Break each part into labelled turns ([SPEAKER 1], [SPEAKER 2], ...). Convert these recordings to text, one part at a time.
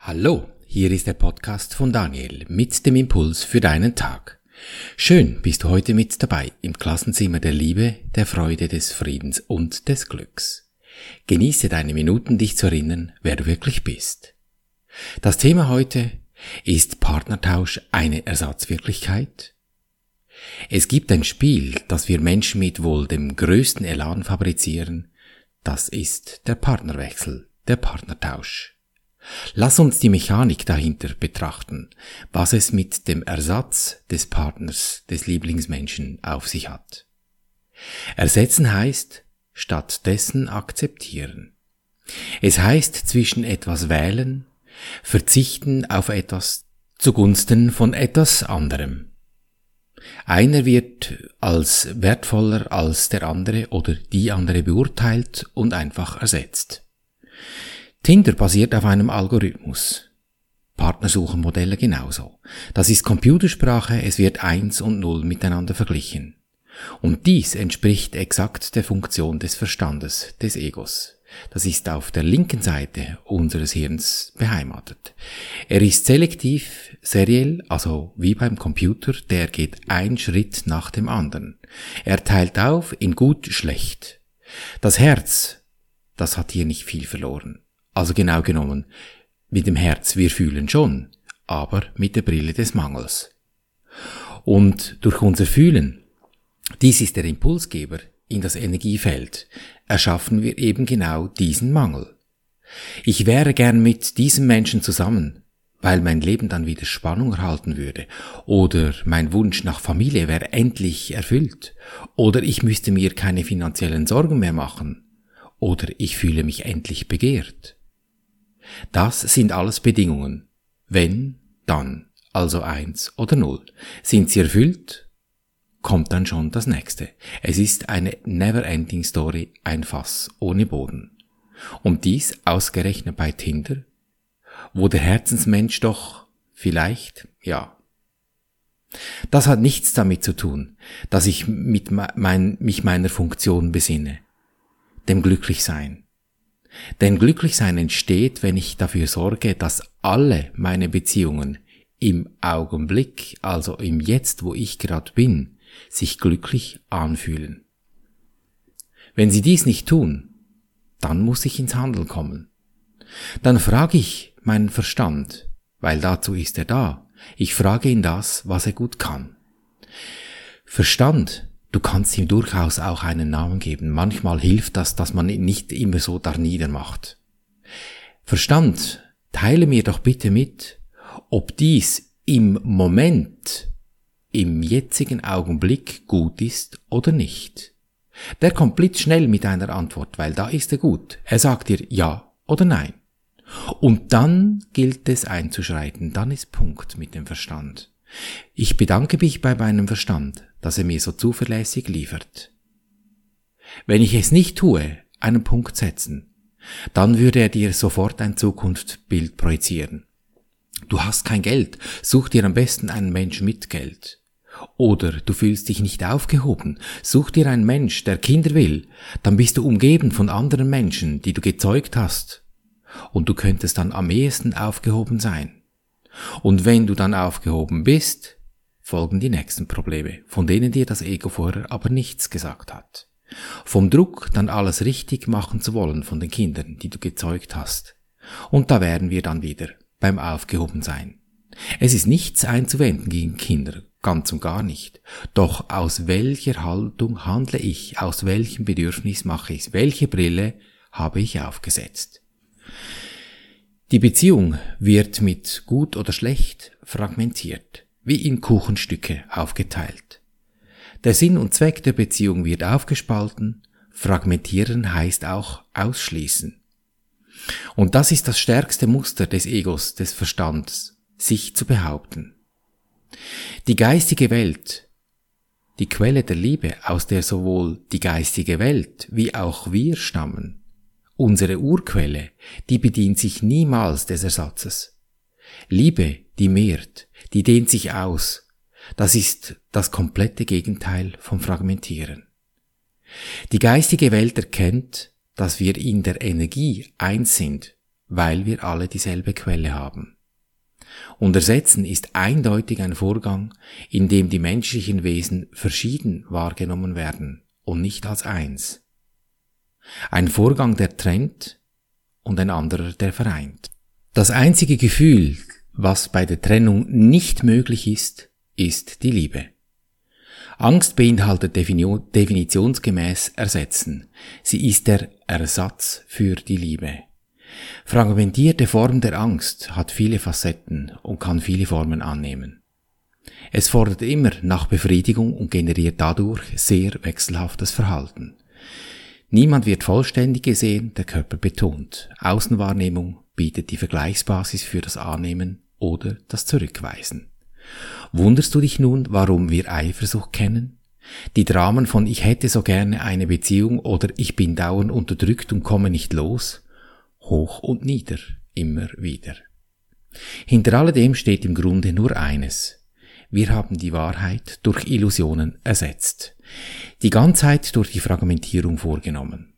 [SPEAKER 1] Hallo, hier ist der Podcast von Daniel mit dem Impuls für deinen Tag. Schön bist du heute mit dabei im Klassenzimmer der Liebe, der Freude, des Friedens und des Glücks. Genieße deine Minuten, dich zu erinnern, wer du wirklich bist. Das Thema heute ist Partnertausch eine Ersatzwirklichkeit? Es gibt ein Spiel, das wir Menschen mit wohl dem größten Elan fabrizieren, das ist der Partnerwechsel, der Partnertausch. Lass uns die Mechanik dahinter betrachten, was es mit dem Ersatz des Partners, des Lieblingsmenschen auf sich hat. Ersetzen heißt stattdessen akzeptieren. Es heißt zwischen etwas wählen, verzichten auf etwas zugunsten von etwas anderem. Einer wird als wertvoller als der andere oder die andere beurteilt und einfach ersetzt. Tinder basiert auf einem Algorithmus. Partnersuchenmodelle genauso. Das ist Computersprache, es wird eins und null miteinander verglichen. Und dies entspricht exakt der Funktion des Verstandes, des Egos. Das ist auf der linken Seite unseres Hirns beheimatet. Er ist selektiv, seriell, also wie beim Computer, der geht ein Schritt nach dem anderen. Er teilt auf in gut, schlecht. Das Herz, das hat hier nicht viel verloren. Also genau genommen, mit dem Herz, wir fühlen schon, aber mit der Brille des Mangels. Und durch unser Fühlen, dies ist der Impulsgeber in das Energiefeld, erschaffen wir eben genau diesen Mangel. Ich wäre gern mit diesem Menschen zusammen, weil mein Leben dann wieder Spannung erhalten würde, oder mein Wunsch nach Familie wäre endlich erfüllt, oder ich müsste mir keine finanziellen Sorgen mehr machen, oder ich fühle mich endlich begehrt. Das sind alles Bedingungen. Wenn, dann, also eins oder null. Sind sie erfüllt, kommt dann schon das nächste. Es ist eine never-ending Story, ein Fass ohne Boden. Und dies ausgerechnet bei Tinder, wo der Herzensmensch doch vielleicht, ja. Das hat nichts damit zu tun, dass ich mit mein, mich meiner Funktion besinne, dem Glücklichsein. Denn Glücklichsein entsteht, wenn ich dafür sorge, dass alle meine Beziehungen im Augenblick, also im Jetzt, wo ich gerade bin, sich glücklich anfühlen. Wenn sie dies nicht tun, dann muss ich ins Handeln kommen. Dann frage ich meinen Verstand, weil dazu ist er da. Ich frage ihn das, was er gut kann. Verstand Du kannst ihm durchaus auch einen Namen geben. Manchmal hilft das, dass man ihn nicht immer so darniedermacht. Verstand, teile mir doch bitte mit, ob dies im Moment, im jetzigen Augenblick gut ist oder nicht. Der kommt blitzschnell mit einer Antwort, weil da ist er gut. Er sagt dir ja oder nein. Und dann gilt es einzuschreiten, dann ist Punkt mit dem Verstand. Ich bedanke mich bei meinem Verstand, dass er mir so zuverlässig liefert. Wenn ich es nicht tue, einen Punkt setzen, dann würde er dir sofort ein Zukunftsbild projizieren. Du hast kein Geld, such dir am besten einen Mensch mit Geld. Oder du fühlst dich nicht aufgehoben, such dir einen Mensch, der Kinder will, dann bist du umgeben von anderen Menschen, die du gezeugt hast. Und du könntest dann am ehesten aufgehoben sein. Und wenn du dann aufgehoben bist, folgen die nächsten Probleme, von denen dir das Ego vorher aber nichts gesagt hat. Vom Druck, dann alles richtig machen zu wollen von den Kindern, die du gezeugt hast. Und da wären wir dann wieder beim Aufgehobensein. Es ist nichts einzuwenden gegen Kinder, ganz und gar nicht. Doch aus welcher Haltung handle ich, aus welchem Bedürfnis mache ich welche Brille habe ich aufgesetzt? Die Beziehung wird mit gut oder schlecht fragmentiert wie in Kuchenstücke aufgeteilt. Der Sinn und Zweck der Beziehung wird aufgespalten, fragmentieren heißt auch ausschließen. Und das ist das stärkste Muster des Egos, des Verstands, sich zu behaupten. Die geistige Welt, die Quelle der Liebe, aus der sowohl die geistige Welt wie auch wir stammen, unsere Urquelle, die bedient sich niemals des Ersatzes. Liebe, die mehrt, die dehnt sich aus. Das ist das komplette Gegenteil vom Fragmentieren. Die geistige Welt erkennt, dass wir in der Energie eins sind weil wir alle dieselbe Quelle haben. Und Ersetzen ist eindeutig ein Vorgang, in dem die menschlichen Wesen verschieden wahrgenommen werden und nicht als eins. Ein Vorgang, der trennt und ein anderer, der vereint. Das einzige Gefühl, was bei der Trennung nicht möglich ist, ist die Liebe. Angst beinhaltet definitionsgemäß Ersetzen. Sie ist der Ersatz für die Liebe. Fragmentierte Form der Angst hat viele Facetten und kann viele Formen annehmen. Es fordert immer nach Befriedigung und generiert dadurch sehr wechselhaftes Verhalten. Niemand wird vollständig gesehen, der Körper betont. Außenwahrnehmung bietet die Vergleichsbasis für das Annehmen oder das Zurückweisen. Wunderst du dich nun, warum wir Eifersucht kennen? Die Dramen von ich hätte so gerne eine Beziehung oder ich bin dauernd unterdrückt und komme nicht los? Hoch und nieder, immer wieder. Hinter alledem steht im Grunde nur eines. Wir haben die Wahrheit durch Illusionen ersetzt, die Ganzheit durch die Fragmentierung vorgenommen.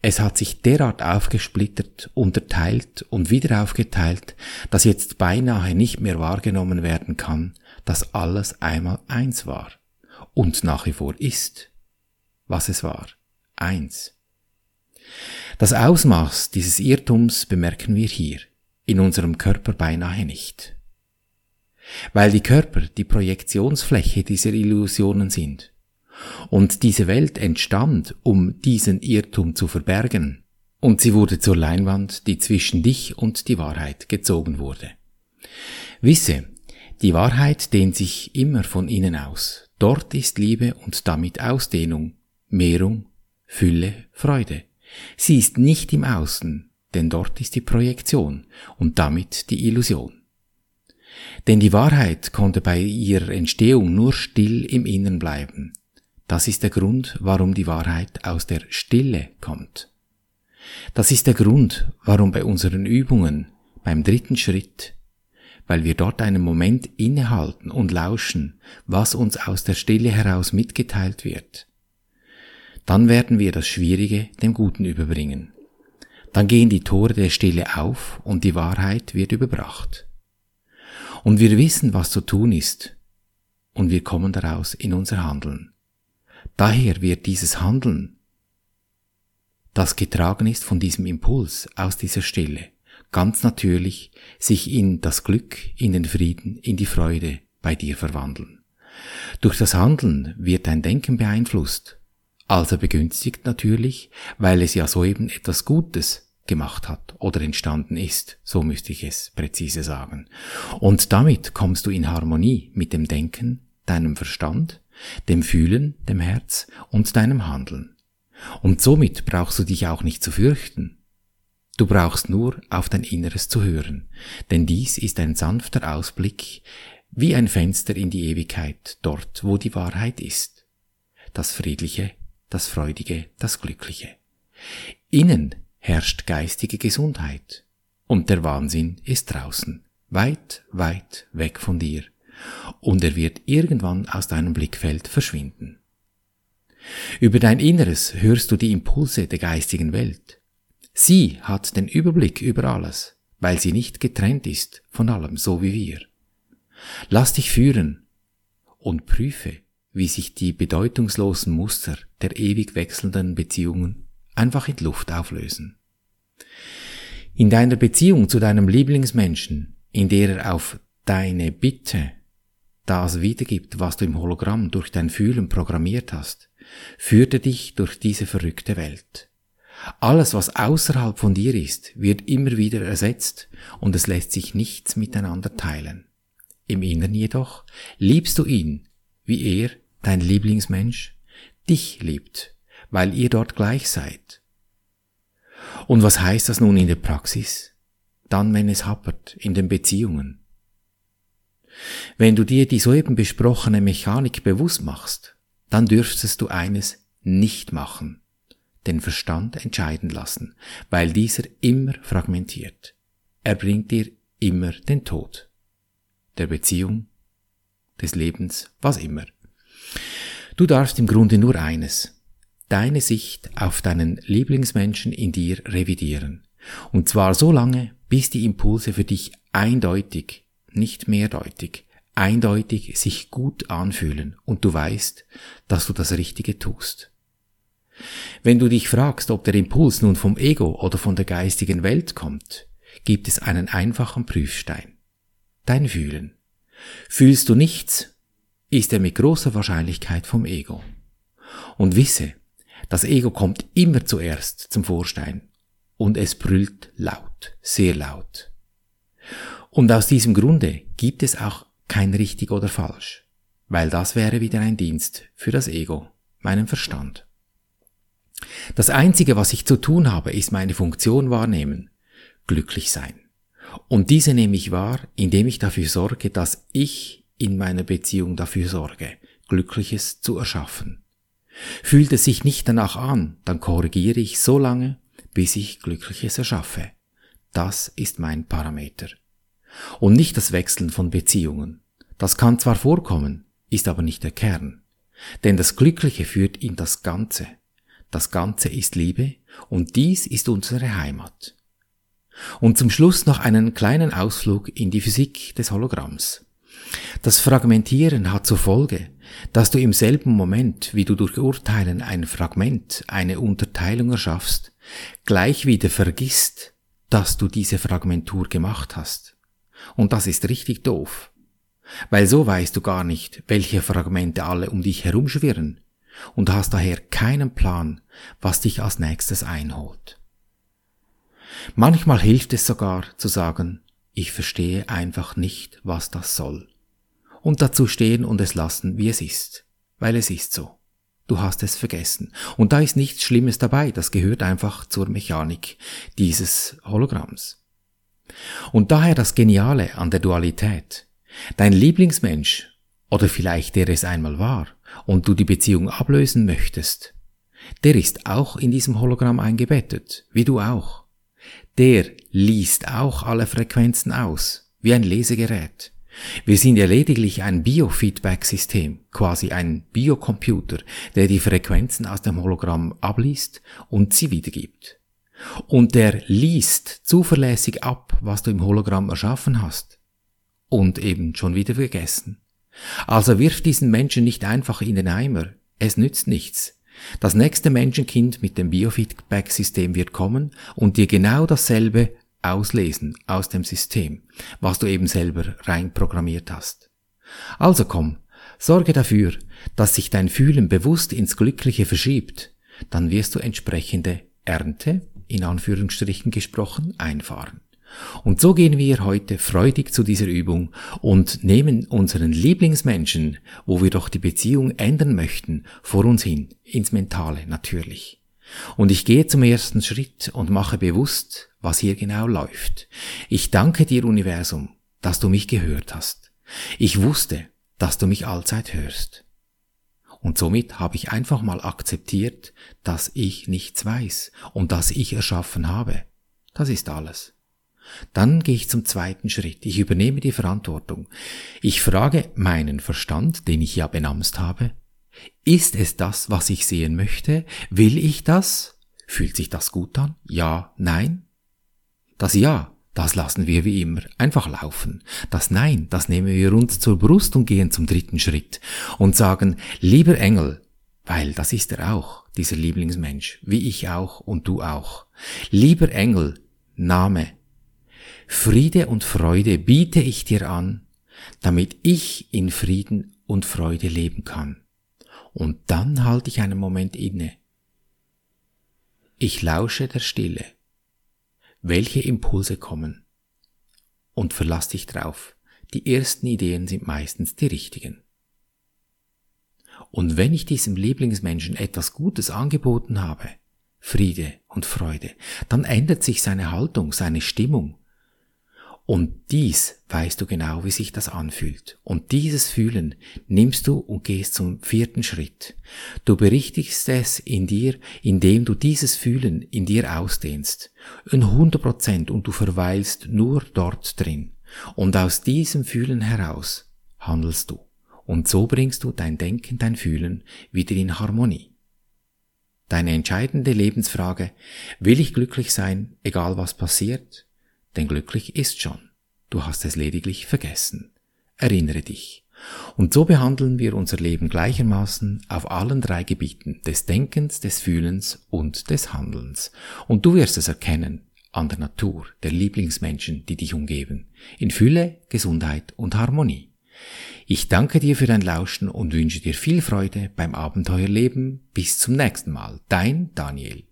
[SPEAKER 1] Es hat sich derart aufgesplittert, unterteilt und wieder aufgeteilt, dass jetzt beinahe nicht mehr wahrgenommen werden kann, dass alles einmal eins war und nach wie vor ist, was es war, eins. Das Ausmaß dieses Irrtums bemerken wir hier, in unserem Körper beinahe nicht. Weil die Körper die Projektionsfläche dieser Illusionen sind und diese Welt entstand, um diesen Irrtum zu verbergen. Und sie wurde zur Leinwand, die zwischen dich und die Wahrheit gezogen wurde. Wisse, die Wahrheit dehnt sich immer von innen aus. Dort ist Liebe und damit Ausdehnung, Mehrung, Fülle, Freude. Sie ist nicht im Außen, denn dort ist die Projektion und damit die Illusion. Denn die Wahrheit konnte bei ihrer Entstehung nur still im Innen bleiben, das ist der Grund, warum die Wahrheit aus der Stille kommt. Das ist der Grund, warum bei unseren Übungen, beim dritten Schritt, weil wir dort einen Moment innehalten und lauschen, was uns aus der Stille heraus mitgeteilt wird. Dann werden wir das Schwierige dem Guten überbringen. Dann gehen die Tore der Stille auf und die Wahrheit wird überbracht. Und wir wissen, was zu tun ist, und wir kommen daraus in unser Handeln. Daher wird dieses Handeln, das getragen ist von diesem Impuls aus dieser Stille, ganz natürlich sich in das Glück, in den Frieden, in die Freude bei dir verwandeln. Durch das Handeln wird dein Denken beeinflusst, also begünstigt natürlich, weil es ja soeben etwas Gutes gemacht hat oder entstanden ist, so müsste ich es präzise sagen. Und damit kommst du in Harmonie mit dem Denken, deinem Verstand, dem Fühlen, dem Herz und deinem Handeln. Und somit brauchst du dich auch nicht zu fürchten. Du brauchst nur auf dein Inneres zu hören, denn dies ist ein sanfter Ausblick, wie ein Fenster in die Ewigkeit, dort, wo die Wahrheit ist. Das Friedliche, das Freudige, das Glückliche. Innen herrscht geistige Gesundheit, und der Wahnsinn ist draußen, weit, weit weg von dir und er wird irgendwann aus deinem Blickfeld verschwinden. Über dein Inneres hörst du die Impulse der geistigen Welt. Sie hat den Überblick über alles, weil sie nicht getrennt ist von allem, so wie wir. Lass dich führen und prüfe, wie sich die bedeutungslosen Muster der ewig wechselnden Beziehungen einfach in Luft auflösen. In deiner Beziehung zu deinem Lieblingsmenschen, in der er auf deine Bitte das wiedergibt, was du im Hologramm durch dein Fühlen programmiert hast, führte dich durch diese verrückte Welt. Alles, was außerhalb von dir ist, wird immer wieder ersetzt und es lässt sich nichts miteinander teilen. Im Innern jedoch liebst du ihn, wie er, dein Lieblingsmensch, dich liebt, weil ihr dort gleich seid. Und was heißt das nun in der Praxis? Dann, wenn es happert, in den Beziehungen, wenn du dir die soeben besprochene Mechanik bewusst machst, dann dürftest du eines nicht machen, den Verstand entscheiden lassen, weil dieser immer fragmentiert. Er bringt dir immer den Tod. Der Beziehung, des Lebens, was immer. Du darfst im Grunde nur eines, deine Sicht auf deinen Lieblingsmenschen in dir revidieren, Und zwar so lange, bis die Impulse für dich eindeutig, nicht mehrdeutig, eindeutig sich gut anfühlen und du weißt, dass du das Richtige tust. Wenn du dich fragst, ob der Impuls nun vom Ego oder von der geistigen Welt kommt, gibt es einen einfachen Prüfstein. Dein Fühlen. Fühlst du nichts, ist er mit großer Wahrscheinlichkeit vom Ego. Und wisse, das Ego kommt immer zuerst zum Vorstein und es brüllt laut, sehr laut. Und aus diesem Grunde gibt es auch kein richtig oder falsch, weil das wäre wieder ein Dienst für das Ego, meinen Verstand. Das Einzige, was ich zu tun habe, ist meine Funktion wahrnehmen, glücklich sein. Und diese nehme ich wahr, indem ich dafür sorge, dass ich in meiner Beziehung dafür sorge, Glückliches zu erschaffen. Fühlt es sich nicht danach an, dann korrigiere ich so lange, bis ich Glückliches erschaffe. Das ist mein Parameter. Und nicht das Wechseln von Beziehungen. Das kann zwar vorkommen, ist aber nicht der Kern. Denn das Glückliche führt in das Ganze. Das Ganze ist Liebe und dies ist unsere Heimat. Und zum Schluss noch einen kleinen Ausflug in die Physik des Hologramms. Das Fragmentieren hat zur Folge, dass du im selben Moment, wie du durch Urteilen ein Fragment, eine Unterteilung erschaffst, gleich wieder vergisst, dass du diese Fragmentur gemacht hast. Und das ist richtig doof. Weil so weißt du gar nicht, welche Fragmente alle um dich herumschwirren und hast daher keinen Plan, was dich als nächstes einholt. Manchmal hilft es sogar zu sagen, ich verstehe einfach nicht, was das soll. Und dazu stehen und es lassen, wie es ist, weil es ist so. Du hast es vergessen. Und da ist nichts Schlimmes dabei, das gehört einfach zur Mechanik dieses Hologramms. Und daher das Geniale an der Dualität. Dein Lieblingsmensch, oder vielleicht der es einmal war, und du die Beziehung ablösen möchtest, der ist auch in diesem Hologramm eingebettet, wie du auch. Der liest auch alle Frequenzen aus, wie ein Lesegerät. Wir sind ja lediglich ein Biofeedback-System, quasi ein Biocomputer, der die Frequenzen aus dem Hologramm abliest und sie wiedergibt. Und der liest zuverlässig ab, was du im Hologramm erschaffen hast. Und eben schon wieder vergessen. Also wirf diesen Menschen nicht einfach in den Eimer. Es nützt nichts. Das nächste Menschenkind mit dem Biofeedback-System wird kommen und dir genau dasselbe auslesen aus dem System, was du eben selber reinprogrammiert hast. Also komm, sorge dafür, dass sich dein Fühlen bewusst ins Glückliche verschiebt, dann wirst du entsprechende Ernte, in Anführungsstrichen gesprochen, einfahren. Und so gehen wir heute freudig zu dieser Übung und nehmen unseren Lieblingsmenschen, wo wir doch die Beziehung ändern möchten, vor uns hin, ins Mentale natürlich. Und ich gehe zum ersten Schritt und mache bewusst, was hier genau läuft. Ich danke dir, Universum, dass du mich gehört hast. Ich wusste, dass du mich allzeit hörst. Und somit habe ich einfach mal akzeptiert, dass ich nichts weiß und dass ich erschaffen habe. Das ist alles. Dann gehe ich zum zweiten Schritt. Ich übernehme die Verantwortung. Ich frage meinen Verstand, den ich ja benamst habe, ist es das, was ich sehen möchte? Will ich das? Fühlt sich das gut an? Ja, nein? Das Ja, das lassen wir wie immer einfach laufen. Das Nein, das nehmen wir uns zur Brust und gehen zum dritten Schritt und sagen, lieber Engel, weil das ist er auch, dieser Lieblingsmensch, wie ich auch und du auch. Lieber Engel, Name, Friede und Freude biete ich dir an, damit ich in Frieden und Freude leben kann. Und dann halte ich einen Moment inne. Ich lausche der Stille. Welche Impulse kommen? Und verlass dich drauf. Die ersten Ideen sind meistens die richtigen. Und wenn ich diesem Lieblingsmenschen etwas Gutes angeboten habe, Friede und Freude, dann ändert sich seine Haltung, seine Stimmung, und dies weißt du genau, wie sich das anfühlt. Und dieses Fühlen nimmst du und gehst zum vierten Schritt. Du berichtigst es in dir, indem du dieses Fühlen in dir ausdehnst. In 100 Prozent und du verweilst nur dort drin. Und aus diesem Fühlen heraus handelst du. Und so bringst du dein Denken, dein Fühlen wieder in Harmonie. Deine entscheidende Lebensfrage, will ich glücklich sein, egal was passiert? Denn glücklich ist schon. Du hast es lediglich vergessen. Erinnere dich. Und so behandeln wir unser Leben gleichermaßen auf allen drei Gebieten des Denkens, des Fühlens und des Handelns. Und du wirst es erkennen an der Natur, der Lieblingsmenschen, die dich umgeben, in Fülle, Gesundheit und Harmonie. Ich danke dir für dein Lauschen und wünsche dir viel Freude beim Abenteuerleben. Bis zum nächsten Mal. Dein Daniel.